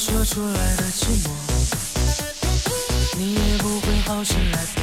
说出来的寂寞，你也不会好心来。